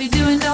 be doing that.